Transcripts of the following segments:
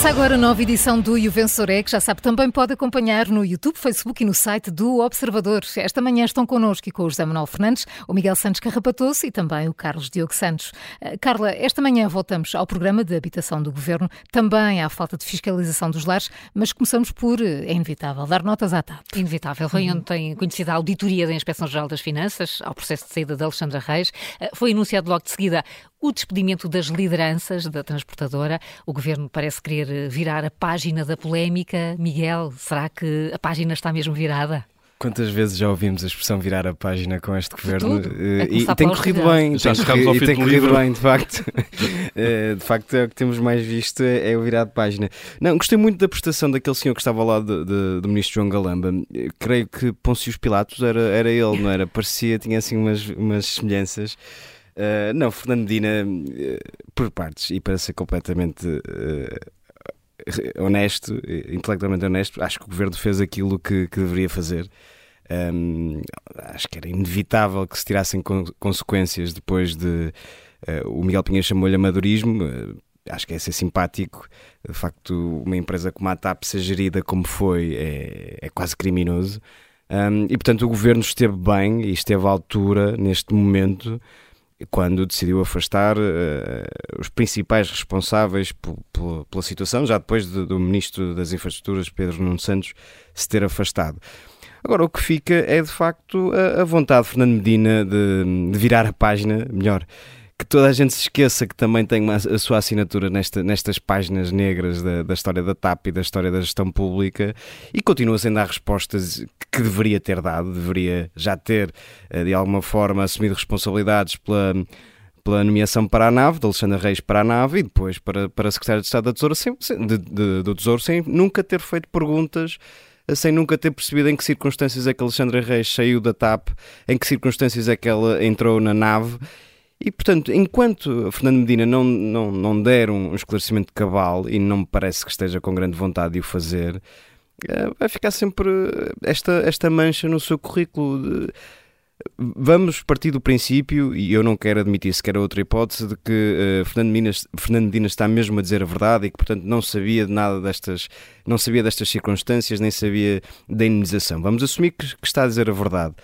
Começa agora a nova edição do O Vencedor é, que já sabe também pode acompanhar no YouTube, Facebook e no site do Observador. Esta manhã estão connosco e com o José Manuel Fernandes, o Miguel Santos Carrapatoso e também o Carlos Diogo Santos. Uh, Carla, esta manhã voltamos ao programa de habitação do Governo, também à falta de fiscalização dos lares, mas começamos por, uh, é inevitável, dar notas à TAP. Inevitável. Foi uhum. ontem conhecida a auditoria da Inspeção-Geral das Finanças, ao processo de saída de Alexandra Reis. Uh, foi anunciado logo de seguida o despedimento das lideranças da transportadora. O governo parece querer virar a página da polémica. Miguel, será que a página está mesmo virada? Quantas vezes já ouvimos a expressão virar a página com este governo? Uh, e, e tem corrido bem, já tem, corrido, e tem corrido bem, de facto. uh, de facto, é o que temos mais visto é, é, o virar de página. Não, gostei muito da prestação daquele senhor que estava ao lado de, de, do ministro João Galamba. Eu creio que Pôncio Pilatos era, era ele, não era? Parecia, tinha assim umas, umas semelhanças. Uh, não, Fernando Medina, uh, por partes, e para ser completamente uh, honesto, intelectualmente honesto, acho que o governo fez aquilo que, que deveria fazer. Um, acho que era inevitável que se tirassem con consequências depois de. o Miguel Pinheiro chamou-lhe amadorismo. acho que é ser simpático. De facto, uma empresa como a TAP ser gerida como foi é, é quase criminoso. Um, e portanto, o governo esteve bem e esteve à altura neste momento quando decidiu afastar uh, os principais responsáveis pela situação, já depois de, do Ministro das Infraestruturas, Pedro Nuno Santos, se ter afastado. Agora, o que fica é de facto a, a vontade de Fernando Medina de, de virar a página, melhor, que toda a gente se esqueça que também tem uma, a sua assinatura nesta, nestas páginas negras da, da, história da TAP e da história da gestão pública e continua sem dar respostas que deveria ter dado, deveria já ter, eh, de alguma forma, assumido responsabilidades pela pela nomeação para a nave, de Alexandre Reis para a nave e depois para, para a Secretária de Estado da Tesoura, sem, de, de, do Tesouro, sem nunca ter feito perguntas, sem nunca ter percebido em que circunstâncias é que Alexandre Reis saiu da TAP, em que circunstâncias é que ela entrou na nave e, portanto, enquanto Fernando Medina não, não, não der um esclarecimento cabal, e não me parece que esteja com grande vontade de o fazer, eh, vai ficar sempre esta, esta mancha no seu currículo. De... Vamos partir do princípio, e eu não quero admitir sequer outra hipótese, de que uh, Fernando, Medina, Fernando Medina está mesmo a dizer a verdade e que, portanto, não sabia de nada destas, não sabia destas circunstâncias, nem sabia da indenização. Vamos assumir que, que está a dizer a verdade.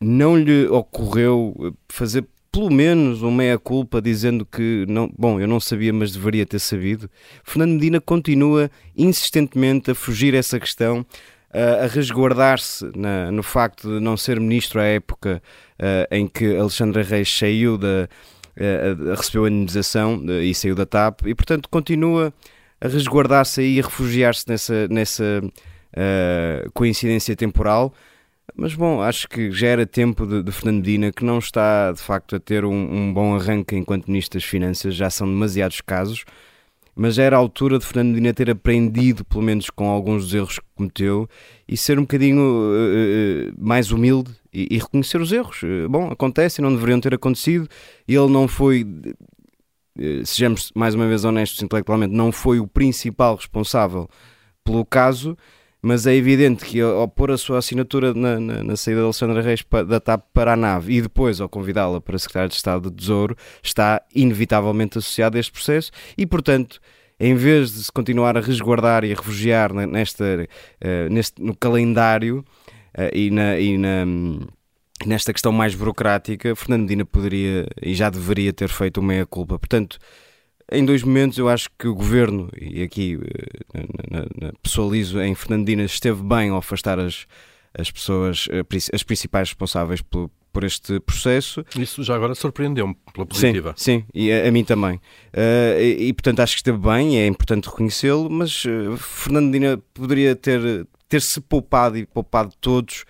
Não lhe ocorreu fazer pelo menos uma meia-culpa dizendo que, não, bom, eu não sabia, mas deveria ter sabido. Fernando Medina continua insistentemente a fugir essa questão, a resguardar-se no facto de não ser ministro à época em que Alexandre Reis saiu da. Recebeu a indenização e saiu da TAP e, portanto, continua a resguardar-se e a refugiar-se nessa, nessa coincidência temporal mas bom, acho que já era tempo de, de Fernando Medina, que não está de facto a ter um, um, bom arranque enquanto Ministro das Finanças, já são demasiados casos, mas já era a altura de Fernando Medina ter aprendido, pelo menos com alguns dos erros que cometeu, e ser um bocadinho uh, uh, mais humilde e, e, reconhecer os erros. Bom, acontecem, não deveriam ter acontecido, ele não foi. Uh, sejamos mais uma vez honestos intelectualmente, não foi o principal responsável pelo caso, mas é evidente que ao pôr a sua assinatura na, na, na saída de Alexandra Reis da TAP para a nave e depois ao convidá-la para Secretário de Estado do Tesouro, está inevitavelmente associado a este processo e, portanto, em vez de se continuar a resguardar e a refugiar nesta, uh, neste, no calendário uh, e, na, e na, nesta questão mais burocrática, Fernando Medina poderia e já deveria ter feito uma meia-culpa. Portanto, em dois momentos eu acho que o governo, e aqui eh, na, na, na, pessoalizo em Fernandina, esteve bem ao afastar as, as pessoas, eh, as principais responsáveis por, por este processo. Isso já agora surpreendeu-me pela positiva. Sim, sim e a, a mim também. Uh, e, e, portanto acho que esteve bem, é importante reconhecê-lo, mas uh, Fernandina poderia ter, ter se poupado e poupado todos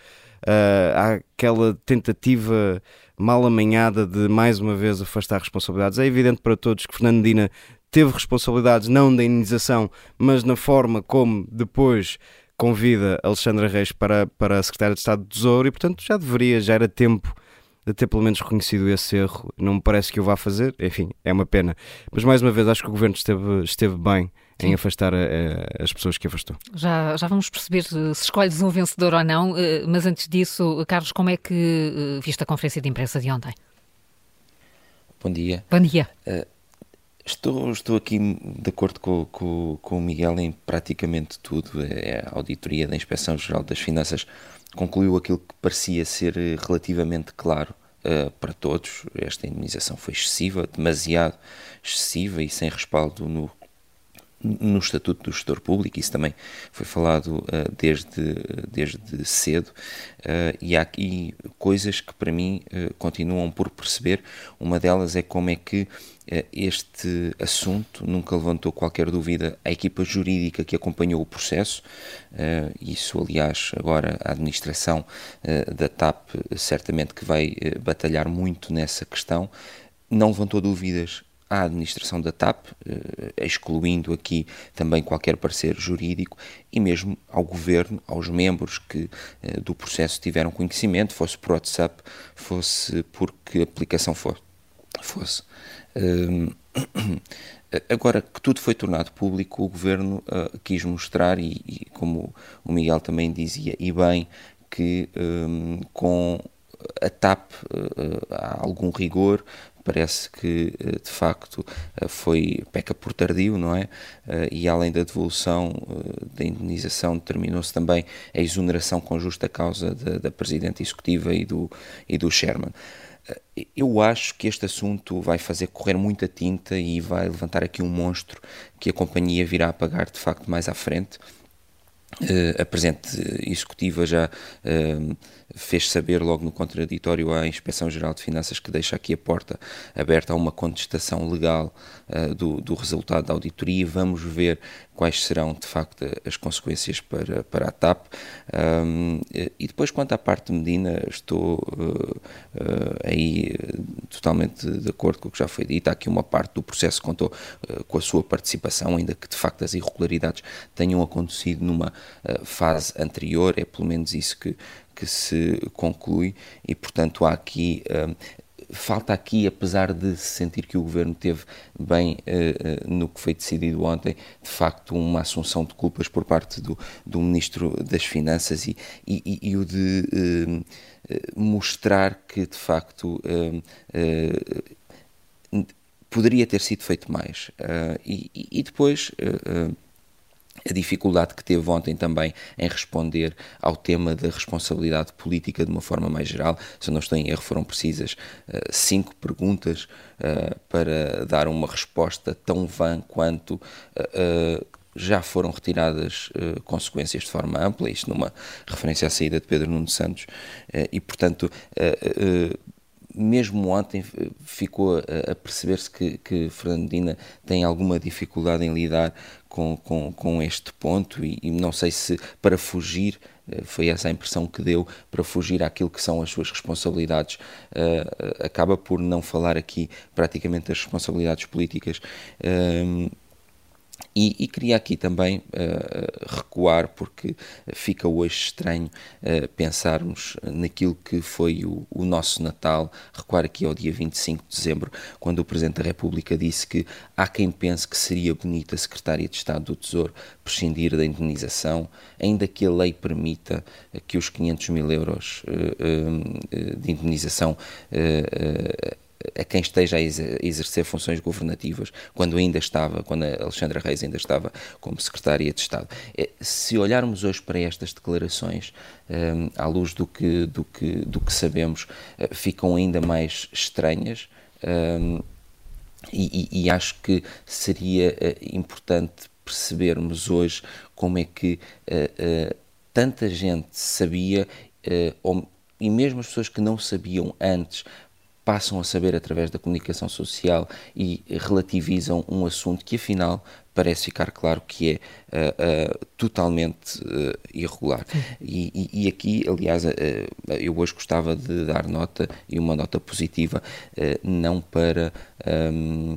uh, àquela tentativa mal amanhada de mais uma vez afastar responsabilidades. É evidente para todos que Fernandina teve responsabilidades não da indenização, mas na forma como depois convida Alexandra Reis para, para a Secretária de Estado do Tesouro e, portanto, já deveria, já era tempo de ter pelo menos reconhecido esse erro. Não me parece que o vá fazer, enfim, é uma pena. Mas mais uma vez, acho que o governo esteve, esteve bem em afastar a, a, as pessoas que afastou. Já, já vamos perceber se escolhes um vencedor ou não, eh, mas antes disso, Carlos, como é que eh, viste a conferência de imprensa de ontem? Bom dia. Bom dia. Uh, Estou, estou aqui de acordo com, com, com o Miguel em praticamente tudo. É, a auditoria da Inspeção Geral das Finanças concluiu aquilo que parecia ser relativamente claro uh, para todos. Esta indemnização foi excessiva, demasiado excessiva e sem respaldo no, no Estatuto do Gestor Público, isso também foi falado uh, desde, desde cedo, uh, e há aqui coisas que para mim uh, continuam por perceber. Uma delas é como é que este assunto nunca levantou qualquer dúvida à equipa jurídica que acompanhou o processo. Isso, aliás, agora a administração da TAP certamente que vai batalhar muito nessa questão. Não levantou dúvidas à administração da TAP, eh, excluindo aqui também qualquer parecer jurídico, e mesmo ao governo, aos membros que eh, do processo tiveram conhecimento, fosse por WhatsApp, fosse porque aplicação for, fosse. Ehm, agora que tudo foi tornado público, o governo uh, quis mostrar, e, como o Miguel também dizia, e bem, que ehm, com a TAP uh, há algum rigor, parece que eh, de facto eh, foi peca por tardio, não é? Eh, e além da devolução da indenização, determinou-se também a exoneração com justa causa da, da Presidente Executiva e do, e do Sherman. Eu acho que este assunto vai fazer correr muita tinta e vai levantar aqui um monstro que a companhia virá a pagar de facto mais à frente. Uh, a Presidente Executiva já uh, fez saber logo no contraditório à Inspeção-Geral de Finanças que deixa aqui a porta aberta a uma contestação legal uh, do, do, resultado da auditoria. Vamos ver quais serão, de facto, as consequências para, para a TAP. Um, e depois, quanto à parte de Medina, estou uh, uh, aí totalmente de acordo com o que já foi dito. Há aqui uma parte do processo que contou com a sua participação, ainda que, de facto, as irregularidades tenham acontecido numa fase anterior. É pelo menos isso que, que se conclui e, portanto, há aqui. Uh, falta aqui, apesar de se sentir que o governo teve bem uh, no que foi decidido ontem, de facto, uma assunção de culpas por parte do, do Ministro das Finanças e, e, e o de uh, mostrar que, de facto, poderia ter sido feito mais. E, e, depois a dificuldade que teve ontem também em responder ao tema da responsabilidade política de uma forma mais geral. Se eu não estou em erro, foram precisas uh, cinco perguntas uh, para dar uma resposta tão vã quanto uh, já foram retiradas uh, consequências de forma ampla, isto numa referência à saída de Pedro Nuno Santos, uh, e portanto, uh, mesmo ontem ficou a, a perceber-se que, que Fernandina tem alguma dificuldade em lidar com, com, com este ponto e, e, não sei se para fugir, eh, foi essa a impressão que deu, para fugir àquilo que são as suas responsabilidades, uh, acaba por não falar aqui praticamente das responsabilidades políticas. Uh, e, e, queria aqui também uh, recuar, porque fica hoje estranho uh, pensarmos naquilo que foi o, o, nosso Natal, recuar aqui ao dia 25 de dezembro, quando o Presidente da República disse que há quem pense que seria bonita a Secretária de Estado do Tesouro prescindir da indenização, ainda que a lei permita que os 500 mil euros uh, de indenização a quem esteja a exercer funções governativas, quando ainda estava, quando a Alexandra Reis ainda estava como Secretária de Estado. É, se olharmos hoje para estas declarações, um, à luz do que, do que, do que sabemos, uh, ficam ainda mais estranhas. Um, e, e, acho que seria uh, importante percebermos hoje como é que uh, tanta gente sabia, e mesmo as pessoas que não sabiam antes, passam a saber através da comunicação social e relativizam um assunto que afinal parece ficar claro que é uh, uh, totalmente uh, irregular. E, e, e, aqui, aliás, eu hoje gostava de dar nota, e uma nota positiva, não para um,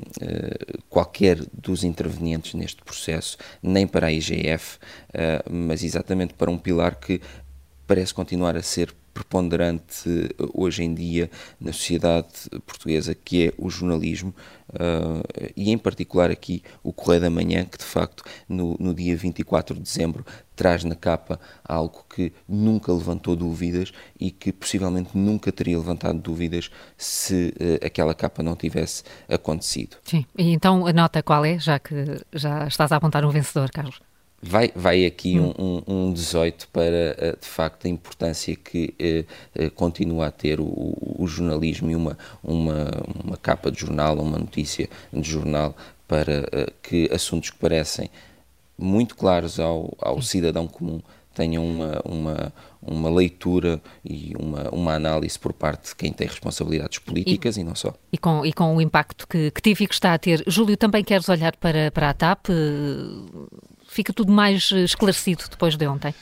qualquer dos intervenientes neste processo, nem para a IGF, mas exatamente para um pilar que parece continuar a ser preponderante hoje em dia na sociedade portuguesa, que é o jornalismo, uh, e em particular aqui o Correio da Manhã, que de facto no, no dia 24 de dezembro traz na capa algo que nunca levantou dúvidas e que possivelmente nunca teria levantado dúvidas se uh, aquela capa não tivesse acontecido. Sim, e então a nota qual é, já que já estás a apontar um vencedor, Carlos? Vai, vai aqui hum. um, um, um 18 para, eh, de facto, a importância que eh, eh, continua a ter o, o, jornalismo e uma, uma, uma capa de jornal, uma notícia de jornal, para eh, que assuntos que parecem muito claros ao, ao cidadão comum tenham uma, uma, uma leitura e uma, uma análise por parte de quem tem responsabilidades políticas e, e não só. E com, e com o impacto que, que tive e que está a ter. Júlio, também queres olhar para, para a TAP? Fica tudo mais eh, esclarecido depois de ontem.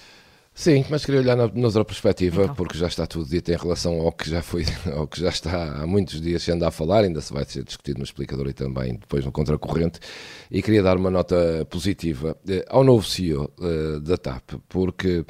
Sim, mas queria olhar na, noutra perspectiva, então. porque já está tudo dito em relação ao que já foi, ao que já está há muitos dias se anda a falar, ainda se vai ser discutido no explicador e também depois no contracorrente, e queria dar uma nota positiva eh, ao novo CEO eh, da TAP, porque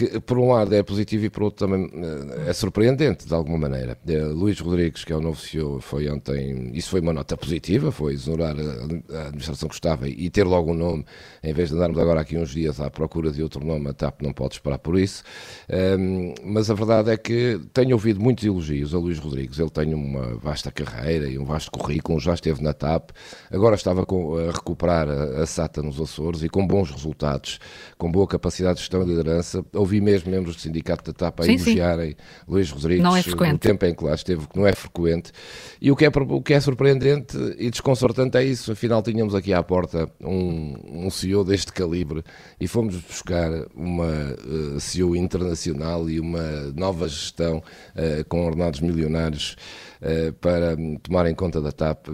que por um lado é positivo e por outro também eh, é surpreendente de alguma maneira. Eh, Luís Rodrigues, que é o novo CEO, foi ontem, isso foi uma nota positiva, foi exonerar a, administração que estava e ter logo um nome, em vez de andarmos agora aqui uns dias à procura de outro nome, a TAP não pode esperar por isso. Um, mas a verdade é que tenho ouvido muitos elogios a Luís Rodrigues, ele tem uma vasta carreira e um vasto currículo, já esteve na TAP, agora estava com, a recuperar a, a SATA nos Açores e com bons resultados, com boa capacidade de gestão e liderança ouvi mesmo membros do sindicato da TAP a sim, elogiarem sim. Luís Rodrigues não é frequente. no tempo em que lá esteve, que não é frequente. E o que é, o que é surpreendente e desconcertante é isso. Afinal, tínhamos aqui à porta um, um CEO deste calibre e fomos buscar uma CEO internacional e uma nova gestão uh, com ordenados milionários. Uh, para tomar em conta da TAP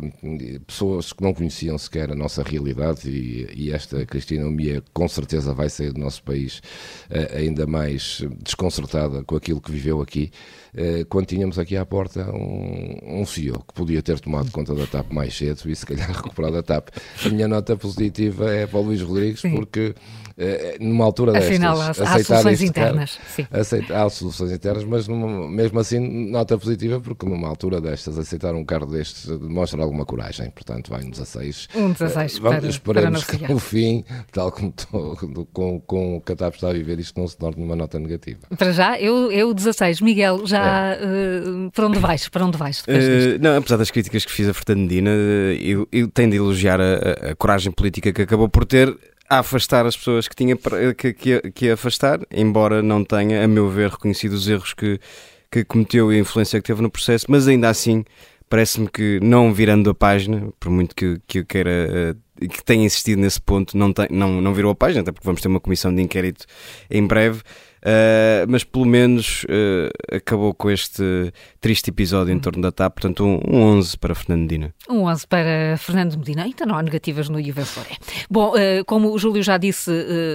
pessoas que não conheciam sequer a nossa realidade e, e esta Cristina Umia com certeza vai sair do nosso país uh, ainda mais desconcertada com aquilo que viveu aqui, uh, quando tínhamos aqui à porta um, um CEO que podia ter tomado conta da TAP mais cedo e se calhar recuperado a TAP. A minha nota positiva é para o Luís Rodrigues Sim. porque eh, numa altura destas. Afinal, há, há soluções internas. Aceita, há soluções internas, mas numa, mesmo assim, nota positiva, porque numa altura destas, aceitar um carro destes demonstra alguma coragem. Portanto, vai um 16. Um 16 uh, vamos, para, Esperemos para que no fim, tal como tô, com, com o a TAP está a viver, isto não se torne uma nota negativa. Para já, eu, eu 16. Miguel, já é. uh, para onde vais? Para onde vais? Uh, não, apesar das críticas que fiz a Fernandina, eu, eu tenho de elogiar a, a coragem política que acabou por ter a afastar as pessoas que tinha que, que, que afastar, embora não tenha, a meu ver, reconhecido os erros que, que cometeu e a influência que teve no processo, mas ainda assim parece-me que não virando a página, por muito que, que eu queira uh, que tenha insistido nesse ponto, não, tem, não, não virou a página, até porque vamos ter uma comissão de inquérito em breve. Uh, mas pelo menos uh, acabou com este triste episódio em torno da TAP, portanto um, um 11 para Fernando Medina. Um 11 para Fernando Medina, ainda não há negativas no Juventus Bom, uh, como o Júlio já disse,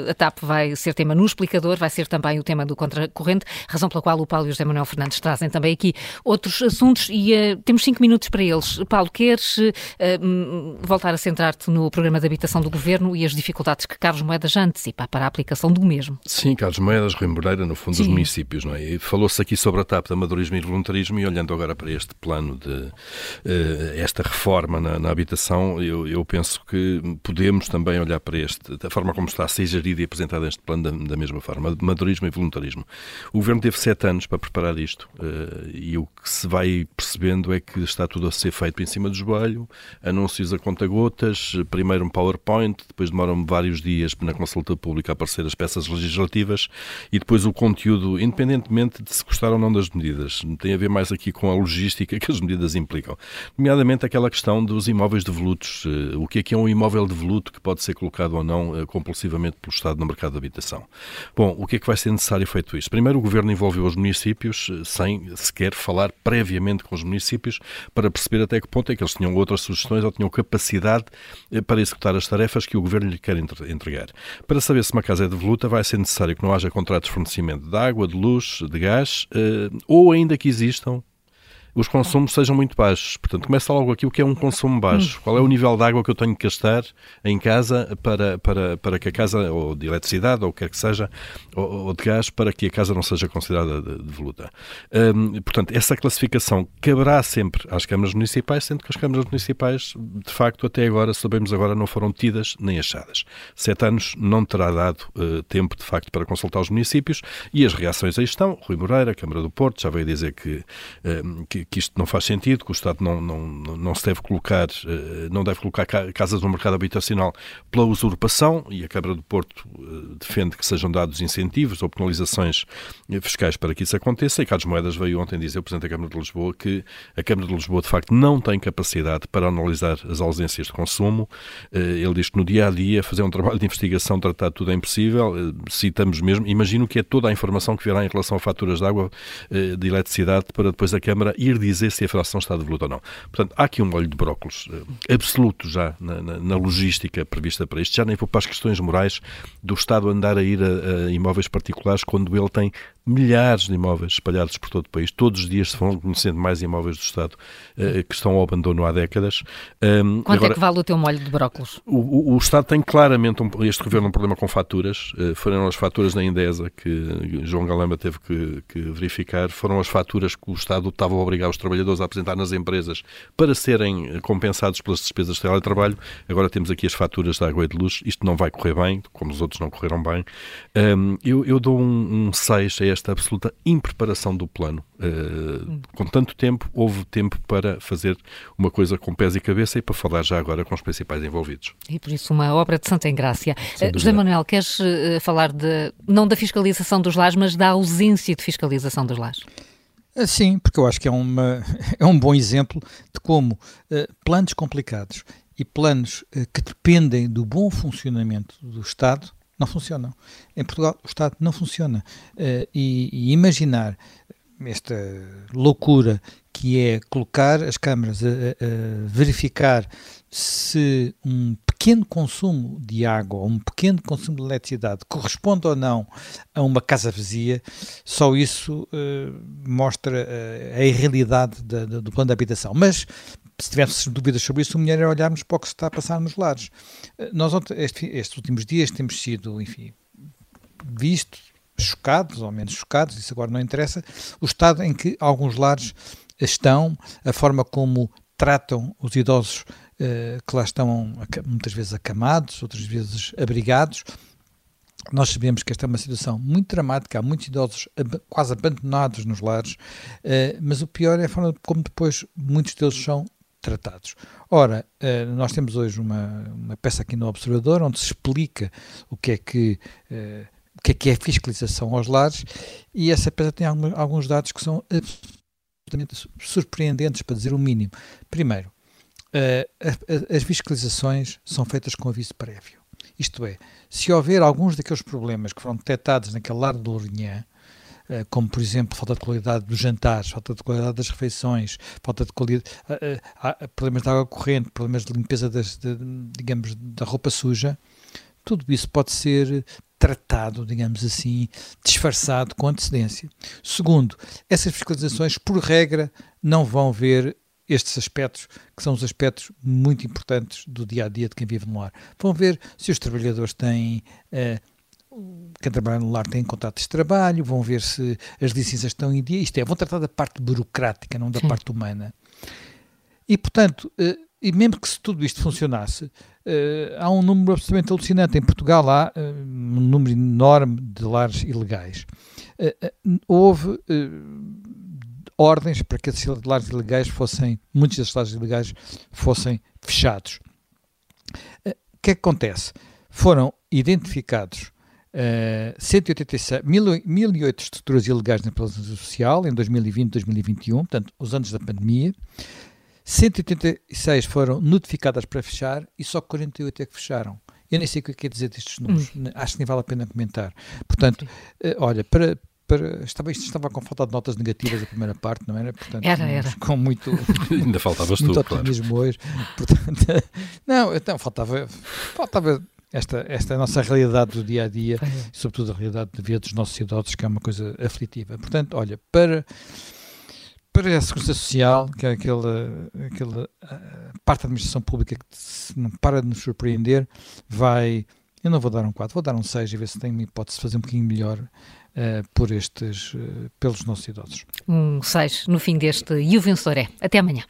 a TAP vai ser tema no explicador, vai ser também o tema do contracorrente, razão pela qual o Paulo e o José Manuel Fernandes trazem também aqui outros assuntos e temos 5 minutos para eles. Paulo, queres voltar a centrar-te no programa de habitação do Governo e as dificuldades que Carlos Moedas já antecipa para a aplicação do mesmo? Sim, Carlos Moedas, Moreira, no fundo, Sim. dos municípios, não é? Falou-se aqui sobre a TAP de amadorismo e voluntarismo e olhando agora para este plano de uh, esta reforma na, na habitação, eu, eu, penso que podemos também olhar para este, da forma como está a ser gerido e apresentado este plano da, da mesma forma, amadorismo e voluntarismo. O Governo teve sete anos para preparar isto uh, e o que se vai percebendo é que está tudo a ser feito em cima do joelho, anúncios a conta-gotas, primeiro um PowerPoint, depois demoram vários dias na consulta pública a aparecer as peças legislativas e depois o conteúdo, independentemente de se gostar ou não das medidas, tem a ver mais aqui com a logística que as medidas implicam. Nomeadamente aquela questão dos imóveis devolutos. Eh, o que é que é um imóvel devoluto que pode ser colocado ou não eh, compulsivamente pelo Estado no mercado de habitação? Bom, o que é que vai ser necessário feito isto? Primeiro, o Governo envolveu os municípios eh, sem sequer falar previamente com os municípios para perceber até que ponto é que eles tinham outras sugestões ou tinham capacidade para executar as tarefas que o Governo lhe quer entregar. Para saber se uma casa é devoluta, vai ser necessário que não haja contratos fornecimento de água, de luz, de gás, uh, ou ainda que existam os consumos sejam muito baixos. Portanto, começa logo aqui o que é um consumo baixo. Qual é o nível de água que eu tenho que gastar em casa para, para, para que a casa, ou de eletricidade, ou o que quer que seja, ou, ou de gás, para que a casa não seja considerada de, de voluta. Hum, portanto, essa classificação caberá sempre às câmaras municipais, sendo que as câmaras municipais, de facto, até agora, sabemos agora, não foram tidas nem achadas. Sete anos não terá dado uh, tempo, de facto, para consultar os municípios e as reações aí estão. Rui Moreira, Câmara do Porto, já veio dizer que, uh, que que, isto não faz sentido, que o Estado não, não, não se deve colocar, eh, não deve colocar casas no mercado habitacional pela usurpação e a Câmara do Porto eh, defende que sejam dados incentivos ou penalizações eh, fiscais para que isso aconteça e Carlos Moedas veio ontem dizer, o Presidente da Câmara de Lisboa, que a Câmara de Lisboa de facto não tem capacidade para analisar as ausências de consumo. Ele diz que no dia a dia fazer um trabalho de investigação, tratar tudo é impossível. Citamos mesmo, imagino que é toda a informação que virá em relação a faturas de água, de eletricidade, para depois a Câmara ir dizer se a fração está devoluta ou não. Portanto, há aqui um molho de brócolos uh, absoluto já na, na, na, logística prevista para isto. Já nem vou para as questões morais do Estado andar a ir a, a imóveis particulares quando ele tem milhares de imóveis espalhados por todo o país. Todos os dias se vão conhecendo mais imóveis do Estado uh, que estão ao abandono há décadas. Um, Quanto agora, é que vale o teu molho de brócolos? O, o, o Estado tem claramente, um, este governo, um problema com faturas. Uh, foram as faturas da Indesa que João Galamba teve que, que, verificar. Foram as faturas que o Estado estava a obrigar os trabalhadores a apresentar nas empresas para serem compensados pelas despesas de teletrabalho. Agora temos aqui as faturas da água e de luz. Isto não vai correr bem, como os outros não correram bem. Um, eu, eu, dou um 6 um a esta absoluta impreparação do plano. Uh, com tanto tempo, houve tempo para fazer uma coisa com pés e cabeça e para falar já agora com os principais envolvidos. E por isso uma obra de Santa Engrácia. Uh, José Manuel, queres uh, falar de, não da fiscalização dos lares, mas da ausência de fiscalização dos lares? Sim, porque eu acho que é, uma, é um bom exemplo de como planos complicados e planos que dependem do bom funcionamento do Estado não funcionam. Em Portugal, o Estado não funciona. Uh, e, e, imaginar esta loucura que é colocar as câmaras a, a, verificar se um pequeno consumo de água ou um pequeno consumo de eletricidade corresponde ou não a uma casa vazia, só isso uh, mostra uh, a irrealidade da, da, do plano de habitação. Mas se tivéssemos dúvidas sobre isso, o melhor é olharmos para o que se está a passar nos lares. Eh, nós, este, estes últimos dias, temos sido, enfim, visto, chocados, ou menos chocados, isso agora não interessa, o estado em que alguns lares estão, a forma como tratam os idosos uh, que lá estão muitas vezes acamados, outras vezes abrigados. Nós sabemos que esta é uma situação muito dramática, há muitos idosos ab quase abandonados nos lares, uh, mas o pior é a forma como depois muitos deles são tratados. Ora, eh, nós temos hoje uma, uma peça aqui no Observador onde se explica o que é que eh, o que é que é fiscalização aos lares e essa peça tem alguns dados que são absolutamente surpreendentes, para dizer o mínimo. Primeiro, eh, as fiscalizações são feitas com aviso prévio. Isto é, se houver alguns daqueles problemas que foram detectados naquele lar de Lourinhã, como por exemplo falta de qualidade dos jantares, falta de qualidade das refeições, falta de qualidade, eh, eh, problemas de água corrente, problemas de limpeza das, de, digamos, da roupa suja, tudo isso pode ser tratado, digamos assim, disfarçado com antecedência. Segundo, essas fiscalizações, por regra, não vão ver estes aspectos, que são os aspectos muito importantes do dia a dia de quem vive no lar. Vão ver se os trabalhadores têm uh, quem trabalha no lar tem contratos de trabalho, vão ver se as licenças estão em dia, isto é, vão tratar da parte burocrática, não da Sim. parte humana. E, portanto, uh, e mesmo que se tudo isto funcionasse, uh, há um número absolutamente alucinante. Em Portugal há uh, um número enorme de lares ilegais. houve ordens para que esses lares ilegais fossem, muitos desses lares ilegais fossem fechados. O que é que acontece? Foram identificados Uh, 186, 1008 estruturas ilegais na presença social em 2020 2021, portanto, os anos da pandemia. 186 foram notificadas para fechar e só 48 é que fecharam. Eu nem sei o que é que quer dizer destes números, hum. acho que nem vale a pena comentar. Portanto, uh, olha, para, para, estava, isto estava com falta de notas negativas a primeira parte, não era? Portanto, era, era. Com muito. Ainda faltavas muito tu, otimismo claro. hoje. Portanto, não, então faltava, faltava esta, esta é a nossa realidade do dia a dia, é. sobretudo a realidade de vida dos nossos idosos, que é uma coisa aflitiva. Portanto, olha, para, para a Segurança Social, que é aquela, aquela parte da administração pública que não para de nos surpreender, vai. Eu não vou dar um 4, vou dar um 6 e ver se tem uma hipótese de fazer um bocadinho melhor uh, por estes, uh, pelos nossos idosos. Um 6 no fim deste E o Vencedor é. Até amanhã.